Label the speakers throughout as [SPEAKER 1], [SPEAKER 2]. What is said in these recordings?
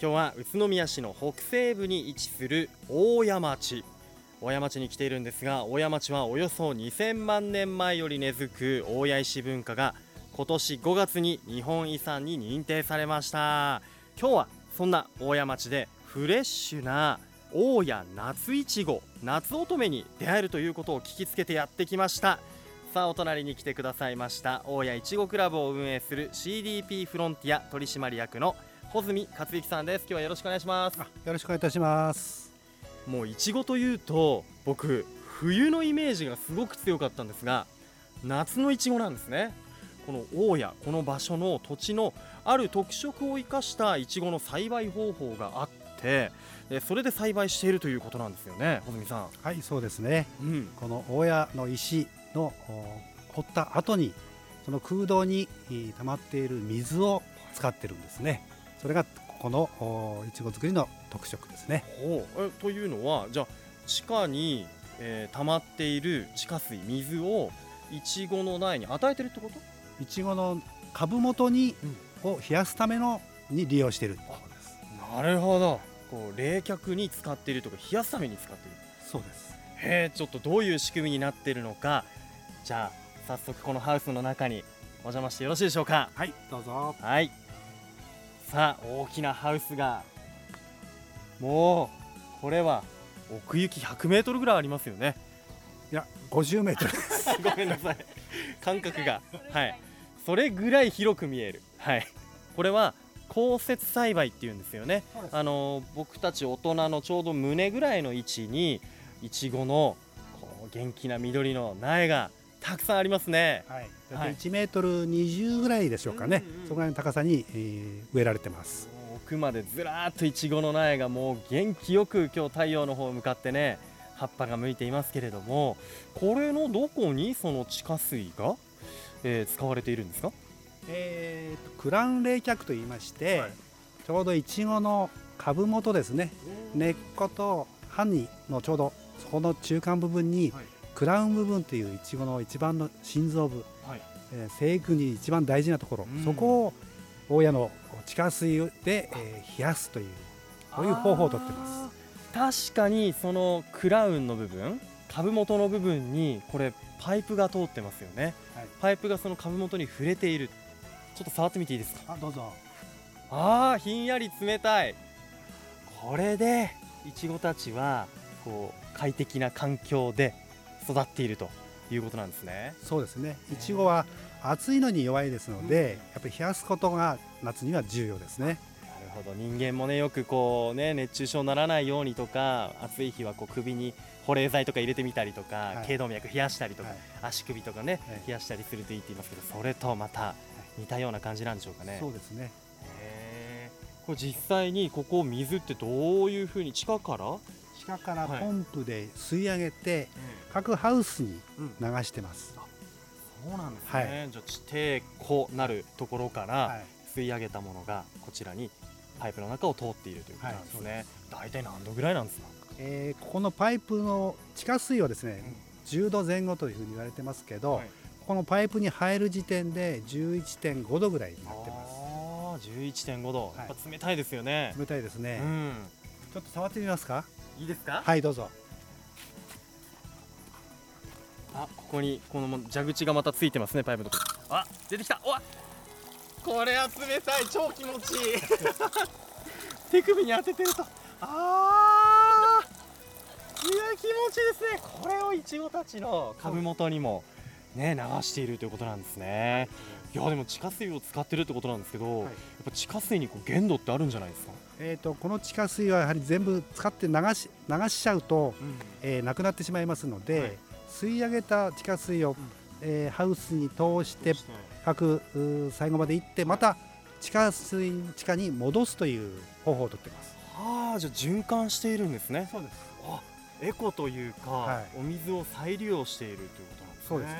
[SPEAKER 1] 今日は宇都宮市の北西部に位置する大谷町。大谷町に来ているんですが大谷町はおよそ2000万年前より根付く大谷石文化が今年5月に日本遺産に認定されました。今日はそんな大谷町でフレッシュな大谷夏いちご夏乙女に出会えるということを聞きつけてやってきました。さあお隣に来てくださいました大谷いちごクラブを運営する CDP フロンティア取締役の穂積克之さんです。今日はよろしくお願いします。
[SPEAKER 2] よろしくお願いいたします。
[SPEAKER 1] もういちごというと僕冬のイメージがすごく強かったんですが夏のいちごなんですね。この大谷この場所の土地のある特色を生かしたいちごの栽培方法があってそれで栽培しているということなんですよね穂積さん。
[SPEAKER 2] はいそうですね、
[SPEAKER 1] うん、
[SPEAKER 2] この大谷の石の掘った後にその空洞に溜まっている水を使ってるんですねそれがこのいちご作りの特色ですね。
[SPEAKER 1] えというのはじゃあ地下に、えー、溜まっている地下水水をいちごの苗に与えてるってこと？
[SPEAKER 2] いちごの株元に、うん、を冷やすためのに利用している
[SPEAKER 1] なるほど。こう冷却に使っているとか冷やすために使っている。
[SPEAKER 2] そうです。
[SPEAKER 1] へえちょっとどういう仕組みになっているのか。じゃあ早速このハウスの中にお邪魔してよろしいでしょうか？
[SPEAKER 2] はいどうぞ。
[SPEAKER 1] はいさあ大きなハウスが。もうこれは奥行き100メートルぐらいありますよね。
[SPEAKER 2] いや50メートル。です
[SPEAKER 1] ごめんなさい。感覚が。はい。それぐらい広く見える。はい。これは降雪栽培っていうんですよね。あの僕たち大人のちょうど胸ぐらいの位置にいちごのこう元気な緑の苗がたくさんありますね。
[SPEAKER 2] はい。1メートル20ぐらいでしょうかね。うんうん、そのぐらいの高さに、えー、植えられてます。
[SPEAKER 1] 奥までずらっといちごの苗がもう元気よく今日太陽の方向かってね葉っぱが向いていますけれどもこれのどこにその地下水が、えー、使われているんですか、
[SPEAKER 2] えーと、クラウン冷却と言いまして、はい、ちょうどいちごの株元ですね根っこと葉にのちょうどそこの中間部分に、はいクラウン部分といういちごの一番の心臓部、はい、えー、生育に一番大事なところ、うん、そこを大家の地下水で、えー、冷やすというこういう方法をとってます。
[SPEAKER 1] 確かにそのクラウンの部分株元の部分にこれパイプが通ってますよね、はい、パイプがその株元に触れている。ちょっと触ってみていいですか？
[SPEAKER 2] あどうぞ。
[SPEAKER 1] ああひんやり冷たい。これでいちごたちはこう快適な環境で育っているということなんですね。
[SPEAKER 2] そうですね。いちごは暑いのに弱いですので、やっぱり冷やすことが夏には重要ですね。なる
[SPEAKER 1] ほど人間もねよくこうね熱中症にならないようにとか暑い日はこう首に保冷剤とか入れてみたりとか、はい、頸動脈冷やしたりとか、はい、足首とかね、はい、冷やしたりするといいって言いますけどそれとまた似たような感じなんでしょうかね。
[SPEAKER 2] そうですね
[SPEAKER 1] これ実際にここ水ってどういうふうに地下から
[SPEAKER 2] 地下からポンプで吸い上げて、各ハウスに流してます、
[SPEAKER 1] そうなんですね、はい、じゃあ地底湖なるところから吸い上げたものがこちらにパイプの中を通っているということなんですね、はい、大体何度ぐらいなんですか、
[SPEAKER 2] えー、ここのパイプの地下水はですね、うん、10度前後というふうに言われてますけど、はい、このパイプに入る時点で11.5度ぐらいになってます。あ
[SPEAKER 1] 11.5度、やっぱ冷たいですよね。
[SPEAKER 2] 冷たいですね、うん、ちょっと触ってみますか？
[SPEAKER 1] いいですか？
[SPEAKER 2] はいどうぞ。
[SPEAKER 1] あここにこの蛇口がまたついてますねパイプのあ出てきた。おこれは冷たい。超気持ちいい。手首に当ててると。あーいや気持ちいいですね。これをいちごたちの株元にもね流しているということなんですねいやでも地下水を使ってるってことなんですけど、はい、やっぱ地下水にこう限度ってあるんじゃないですか？
[SPEAKER 2] えーと、この地下水はやはり全部使って流し流しちゃうと、うん、えー、なくなってしまいますので、はい、吸い上げた地下水を、うん、えー、ハウスに通して各最後まで行ってまた地下水地下に戻すという方法をとってます。
[SPEAKER 1] はあじゃあ循環しているんですね。
[SPEAKER 2] そうです。
[SPEAKER 1] あエコというか、はい、お水を再利用しているということなんですね。
[SPEAKER 2] そうです。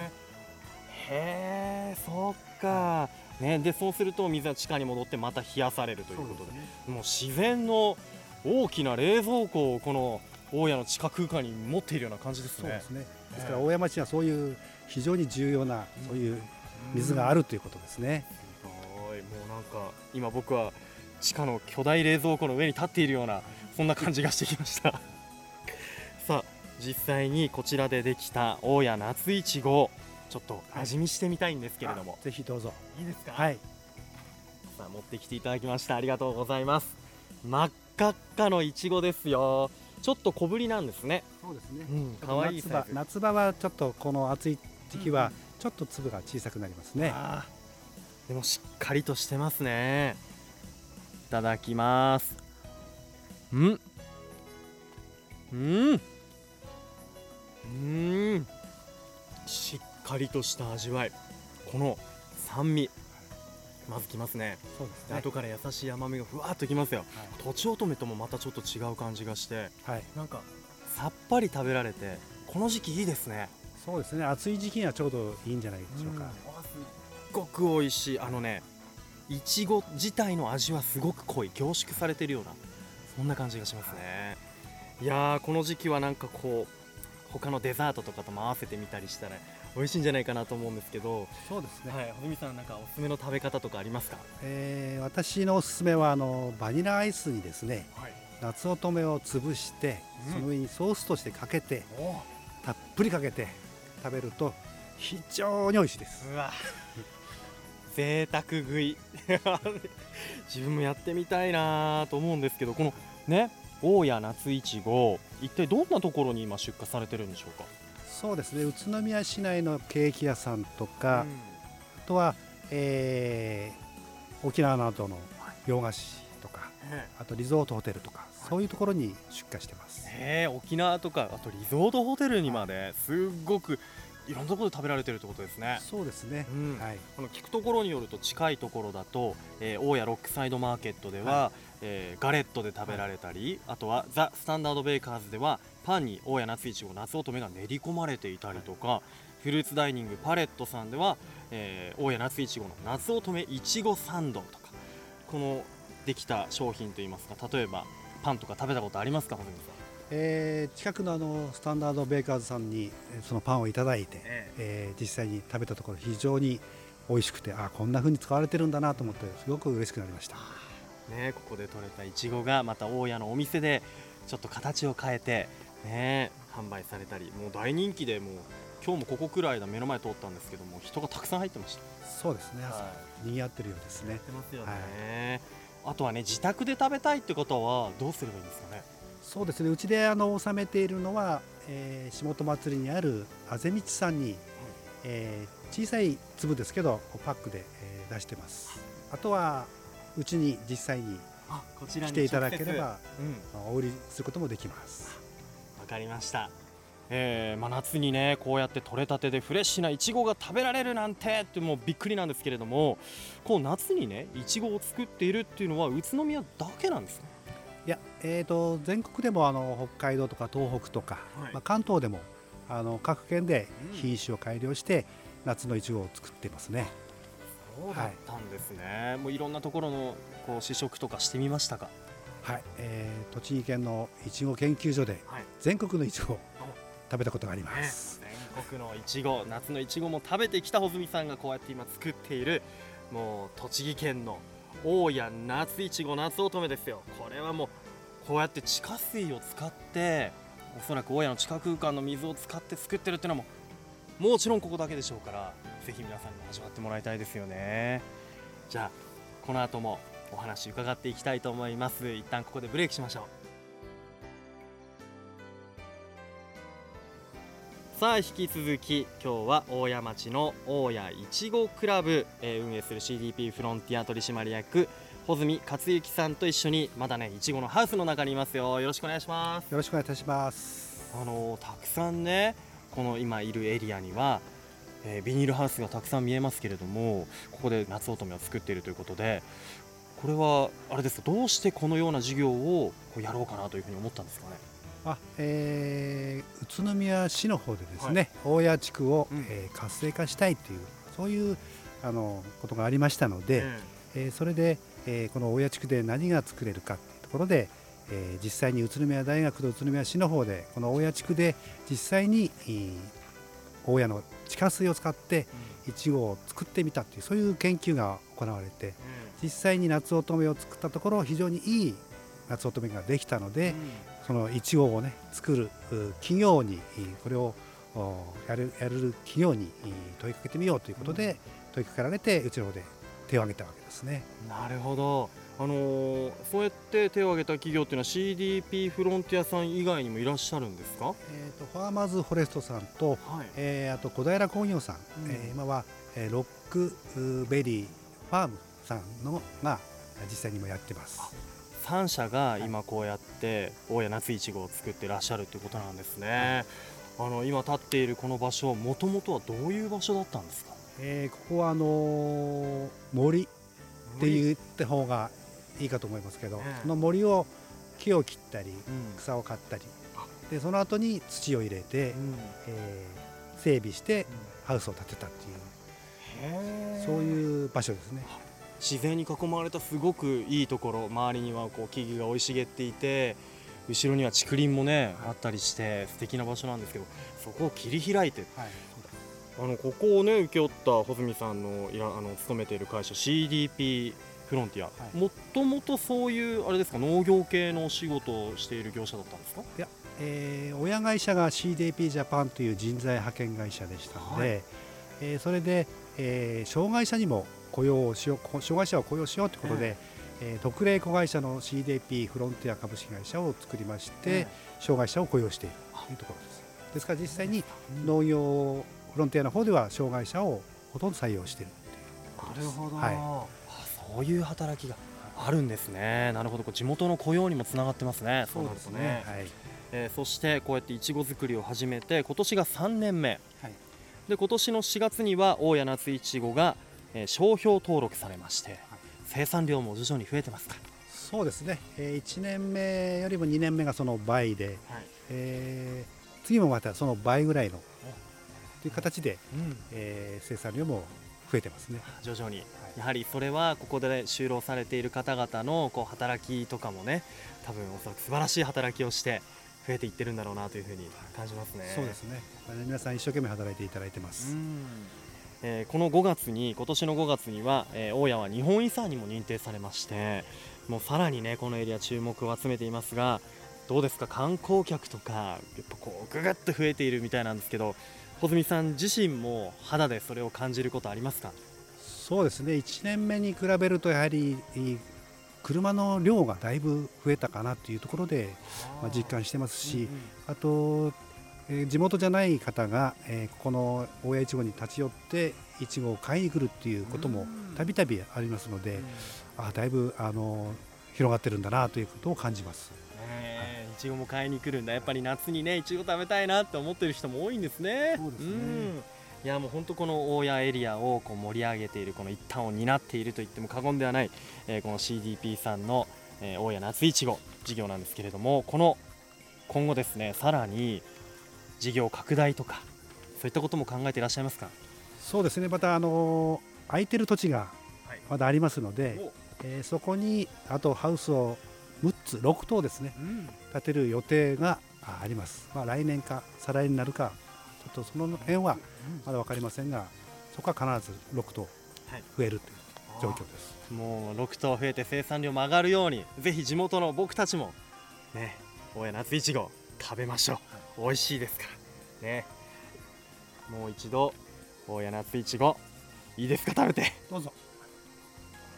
[SPEAKER 1] へえそっか。ね、でそうすると水は地下に戻ってまた冷やされるということで、ね、もう自然の大きな冷蔵庫をこの大谷の地下空間に持っているような感じですね。
[SPEAKER 2] ですね。ですから大谷町にはそういう非常に重要なそういう水があるということですね。
[SPEAKER 1] すごい。もうなんか今僕は地下の巨大冷蔵庫の上に立っているようなそんな感じがしてきました。さあ実際にこちらでできた大谷夏いちごちょっと味見してみたいんですけれども、
[SPEAKER 2] ぜひどうぞ。
[SPEAKER 1] いいですか？
[SPEAKER 2] はい。
[SPEAKER 1] さあ持ってきていただきました。ありがとうございます。真っ赤っかのいちごですよ。ちょっと小ぶりなんですね。
[SPEAKER 2] そうですね。
[SPEAKER 1] うん可愛い
[SPEAKER 2] 夏
[SPEAKER 1] サイズ。
[SPEAKER 2] 場夏場はちょっとこの暑い時期はちょっと粒が小さくなりますね、
[SPEAKER 1] でもしっかりとしてますね。いただきます。うん。うん。うん。しっかりとした味わい。この酸味。まずきますね。
[SPEAKER 2] そうですね。
[SPEAKER 1] 後から優しい甘みがふわっときますよ。とちおとめともまたちょっと違う感じがして
[SPEAKER 2] はい、
[SPEAKER 1] なんかさっぱり食べられてこの時期いいですね。
[SPEAKER 2] そうですね。暑い時期にはちょうどいいんじゃないでしょうか、
[SPEAKER 1] あすっごく美味しい。あのねいちご自体の味はすごく濃い凝縮されてるようなそんな感じがしますね。いやーこの時期はなんかこう他のデザートとかとも合わせてみたりしたら美味しいんじゃないかなと思うんですけど、
[SPEAKER 2] そうですね、
[SPEAKER 1] はい、穂積さんなんかおすすめの食べ方とかありますか？
[SPEAKER 2] えー私のおすすめはあのバニラアイスにですね
[SPEAKER 1] はい。
[SPEAKER 2] 夏乙女を潰して、
[SPEAKER 1] うん。
[SPEAKER 2] その上にソースとしてかけて
[SPEAKER 1] お。
[SPEAKER 2] たっぷりかけて食べると非常に美味しいです。
[SPEAKER 1] うわ。贅沢食い。自分もやってみたいなと思うんですけどこのね大谷夏いちご一体どんなところに今出荷されてるんでしょうか？
[SPEAKER 2] そうですね。宇都宮市内のケーキ屋さんとか、あとは、えー沖縄などの洋菓子とかあとリゾートホテルとかそういうところに出荷してます、
[SPEAKER 1] ねえ沖縄とかあとリゾートホテルにまですっごくいろんなところで食べられてるってことですね。
[SPEAKER 2] そうですね、
[SPEAKER 1] うん。
[SPEAKER 2] はい。
[SPEAKER 1] この聞くところによると近いところだと、えー大谷ロックサイドマーケットでは、
[SPEAKER 2] は
[SPEAKER 1] えーガレットで食べられたり、あとはザ・スタンダード・ベーカーズではパンに大谷夏いちご夏乙女が練り込まれていたりとか、フルーツダイニングパレットさんでは、えー大谷夏いちごの夏乙女いちごサンドとかこのできた商品といいますか例えばパンとか食べたことありますか穂積さん？
[SPEAKER 2] えー近くのあのスタンダードベーカーズさんにえーそのパンをいただいて、
[SPEAKER 1] え
[SPEAKER 2] え。ー実際に食べたところ非常に美味しくてあこんな風に使われてるんだなと思ってすごく嬉しくなりました。
[SPEAKER 1] ね、ここで採れたいちごがまた大家のお店でちょっと形を変えて、ね、販売されたりもう大人気でもう今日もここくらいだ目の前通ったんですけども人がたくさん入ってました。
[SPEAKER 2] そうですね、
[SPEAKER 1] は
[SPEAKER 2] 賑わってるようですね。
[SPEAKER 1] やってますよね、あとはね自宅で食べたいって方はどうすればいいんですかね？
[SPEAKER 2] そうですね。うちであの納めているのは、えー下本祭りにあるあぜ道さんに、えー小さい粒ですけどパックで、えー出してます。あとはうちに実際に
[SPEAKER 1] あこち
[SPEAKER 2] 来ていただければ
[SPEAKER 1] うん。
[SPEAKER 2] あお売りすることもできます。
[SPEAKER 1] わかりました。えーまあ、夏にねこうやって採れたてでフレッシュないちごが食べられるなんてってもうびっくりなんですけれどもこう夏にねいちごを作っているっていうのは宇都宮だけなんですね。
[SPEAKER 2] いや、えー、と全国でもあの北海道とか東北とか、
[SPEAKER 1] はい。
[SPEAKER 2] まあ、関東でもあの各県で
[SPEAKER 1] うん。
[SPEAKER 2] 品種を改良して夏のいちごを作ってますね、
[SPEAKER 1] そうだったんですね、もういろんなところのこう試食とかしてみましたか？
[SPEAKER 2] はい。えー栃木県のいちご研究所で
[SPEAKER 1] はい。
[SPEAKER 2] 全国のいちごを食べたことがあります、
[SPEAKER 1] 全国のいちご夏のいちごも食べてきた穂積さんがこうやって今作っているもう栃木県の大家夏いちご夏乙女ですよ。これはもうこうやって地下水を使っておそらく大家の地下空間の水を使って作ってるっていうのももちろんここだけでしょうからぜひ皆さんにも味わってもらいたいですよね。じゃあこの後もお話伺っていきたいと思います。一旦ここでブレイクしましょう。さあ引き続き今日は大谷町の大谷いちごクラブ、えー運営する CDP フロンティア取締役穂積克之さんと一緒にまだねいちごのハウスの中にいますよ。よろしくお願いします。
[SPEAKER 2] よろしくお願いいたします。
[SPEAKER 1] あのーたくさんねこの今いるエリアには、えービニールハウスがたくさん見えますけれどもここで夏乙女を作っているということでこれはあれですかどうしてこのような事業をこうやろうかなというふうに思ったんですかね？
[SPEAKER 2] あ、えー宇都宮市の方でですね、大谷地区を、
[SPEAKER 1] うん。
[SPEAKER 2] えー活性化したいというそういうあのことがありましたので、えーそれで、えーこの大谷地区で何が作れるかというところで、えー実際に宇都宮大学と宇都宮市の方でこの大谷地区で実際に、えー大谷の地下水を使っていちごを作ってみたというそういう研究が行われて実際に夏乙女を作ったところ非常にいい夏乙女ができたので、そのいちごをね作る企業にこれをやるやる企業に問いかけてみようということで問いかけられてうちの方で手を挙げたわけですね。
[SPEAKER 1] なるほど。あのー、そうやって手を挙げた企業っていうのは CDP フロンティアさん以外にもいらっしゃるんですか、
[SPEAKER 2] えーと、ファーマーズフォレストさんと、はい、えー、あと小平工業さん、うん、えー、今は、えー、ロックベリーファームさんのが実際にもやってます。
[SPEAKER 1] 3社が今こうやって大谷夏いちごを作ってらっしゃるということなんですね。はい、あの今立っているこの場所もともとはどういう場所だったんですか？
[SPEAKER 2] えー、ここはあのー、森って言った方がいいかと思いますけど、その森を木を切ったり、草を刈ったり。でその後に土を入れて、うん、えー、整備してハウスを建てたっていう、そういう場所ですね。
[SPEAKER 1] 自然に囲まれたすごくいいところ周りにはこう木々が生い茂っていて後ろには竹林もね、はい、あったりして素敵な場所なんですけどそこを切り開いて、はい、あのここをね請け負った穂積さんのいらあの勤めている会社 CDP フロンティア、もともとそういうあれですか農業系のお仕事をしている業者だったんですか？
[SPEAKER 2] いや、えー、親会社が CDP ジャパンという人材派遣会社でしたので、はい、えー、それで、えー、障害者にも雇用をしよう障害者を雇用しようということで、えー、特例子会社の CDP フロンティア株式会社を作りまして、障害者を雇用しているというところです。ですから実際に農業フロンティアの方では障害者をほとんど採用している。
[SPEAKER 1] なるほど、はい。そういう働きがあるんですね。なるほど、地元の雇用にもつながってますね。
[SPEAKER 2] そうですね。はい、
[SPEAKER 1] えー、そしてこうやっていちご作りを始めて今年が3年目。はい、で今年の4月には大谷夏いちごが、えー、商標登録されまして、はい、生産量も徐々に増えてますか？
[SPEAKER 2] そうですね。えー、1年目よりも2年目がその倍で、はい、えー、次もまたその倍ぐらいのという形で、うん、えー、生産量も増えてますね
[SPEAKER 1] 徐々に、やはりそれはここで就労されている方々のこう働きとかもね多分おそらく素晴らしい働きをして増えていってるんだろうなというふうに感じますね。
[SPEAKER 2] そうですね。皆さん一生懸命働いていただいてます。
[SPEAKER 1] えー、この5月に今年の5月には、えー、大谷は日本遺産にも認定されましてもうさらにねこのエリア注目を集めていますがどうですか？観光客とかやっぱこうぐぐっと増えているみたいなんですけど穂積さん自身も肌でそれを感じることありますか？
[SPEAKER 2] そうですね。1年目に比べるとやはり車の量がだいぶ増えたかなというところで、まあ、実感してますし、あと、えー、地元じゃない方が、えー、ここの大谷いちごに立ち寄っていちごを買いに来るっていうこともたびたびありますので、うん、あだいぶあの広がってるんだなということを感じます。
[SPEAKER 1] いちごも買いに来るんだ。やっぱり夏にねいちご食べたいなって思ってる人も多いんですね。
[SPEAKER 2] そうですね、
[SPEAKER 1] いやもう本当この大谷エリアをこう盛り上げているこの一端を担っていると言っても過言ではない、えー、この CDP さんの、えー、大谷夏いちご事業なんですけれどもこの今後ですねさらに事業拡大とかそういったことも考えていらっしゃいますか？
[SPEAKER 2] そうですね。またあの空いてる土地がまだありますので、はい、えー、そこにあとハウスを6つ6棟ですね、うん、建てる予定があります、まあ、来年か再来年になるかちょっとその辺はまだ分かりませんがそこは必ず6棟増えるという状況です、
[SPEAKER 1] はい、もう6棟増えて生産量も上がるようにぜひ地元の僕たちもね大谷夏いちご食べましょう、はい、美味しいですから。ね。もう一度大谷夏いちごいいですか？食べて。
[SPEAKER 2] どうぞ。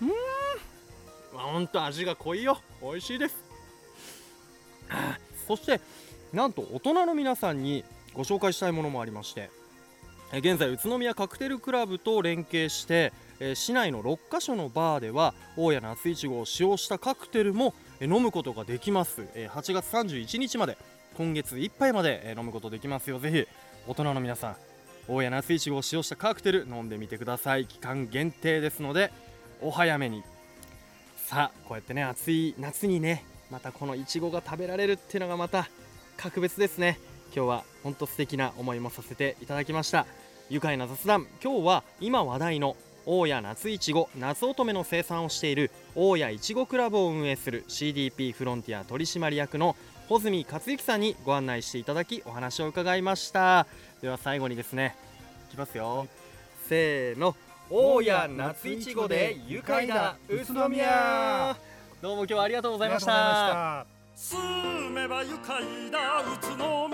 [SPEAKER 1] うん。ほんと味が濃いよ。美味しいです。そしてなんと大人の皆さんにご紹介したいものもありまして。現在宇都宮カクテルクラブと連携して市内の6カ所のバーでは大谷夏いちごを使用したカクテルも飲むことができます。8月31日まで今月いっぱいまで飲むことできますよ。ぜひ大人の皆さん大谷夏いちごを使用したカクテル飲んでみてください。期間限定ですのでお早めに。さあこうやってね暑い夏にねまたこのいちごが食べられるっていうのがまた格別ですね。今日は本当素敵な思いもさせていただきました。愉快な雑談今日は今話題の大谷夏いちご夏乙女の生産をしている大谷いちごクラブを運営する CDP フロンティア取締役の穂積克之さんにご案内していただきお話を伺いました。では最後にですねいきますよ、はい、せーの。
[SPEAKER 2] 大谷夏いちごで愉快な宇都宮。どうも今日はありがとうございました。
[SPEAKER 1] 住めば愉快な宇都宮。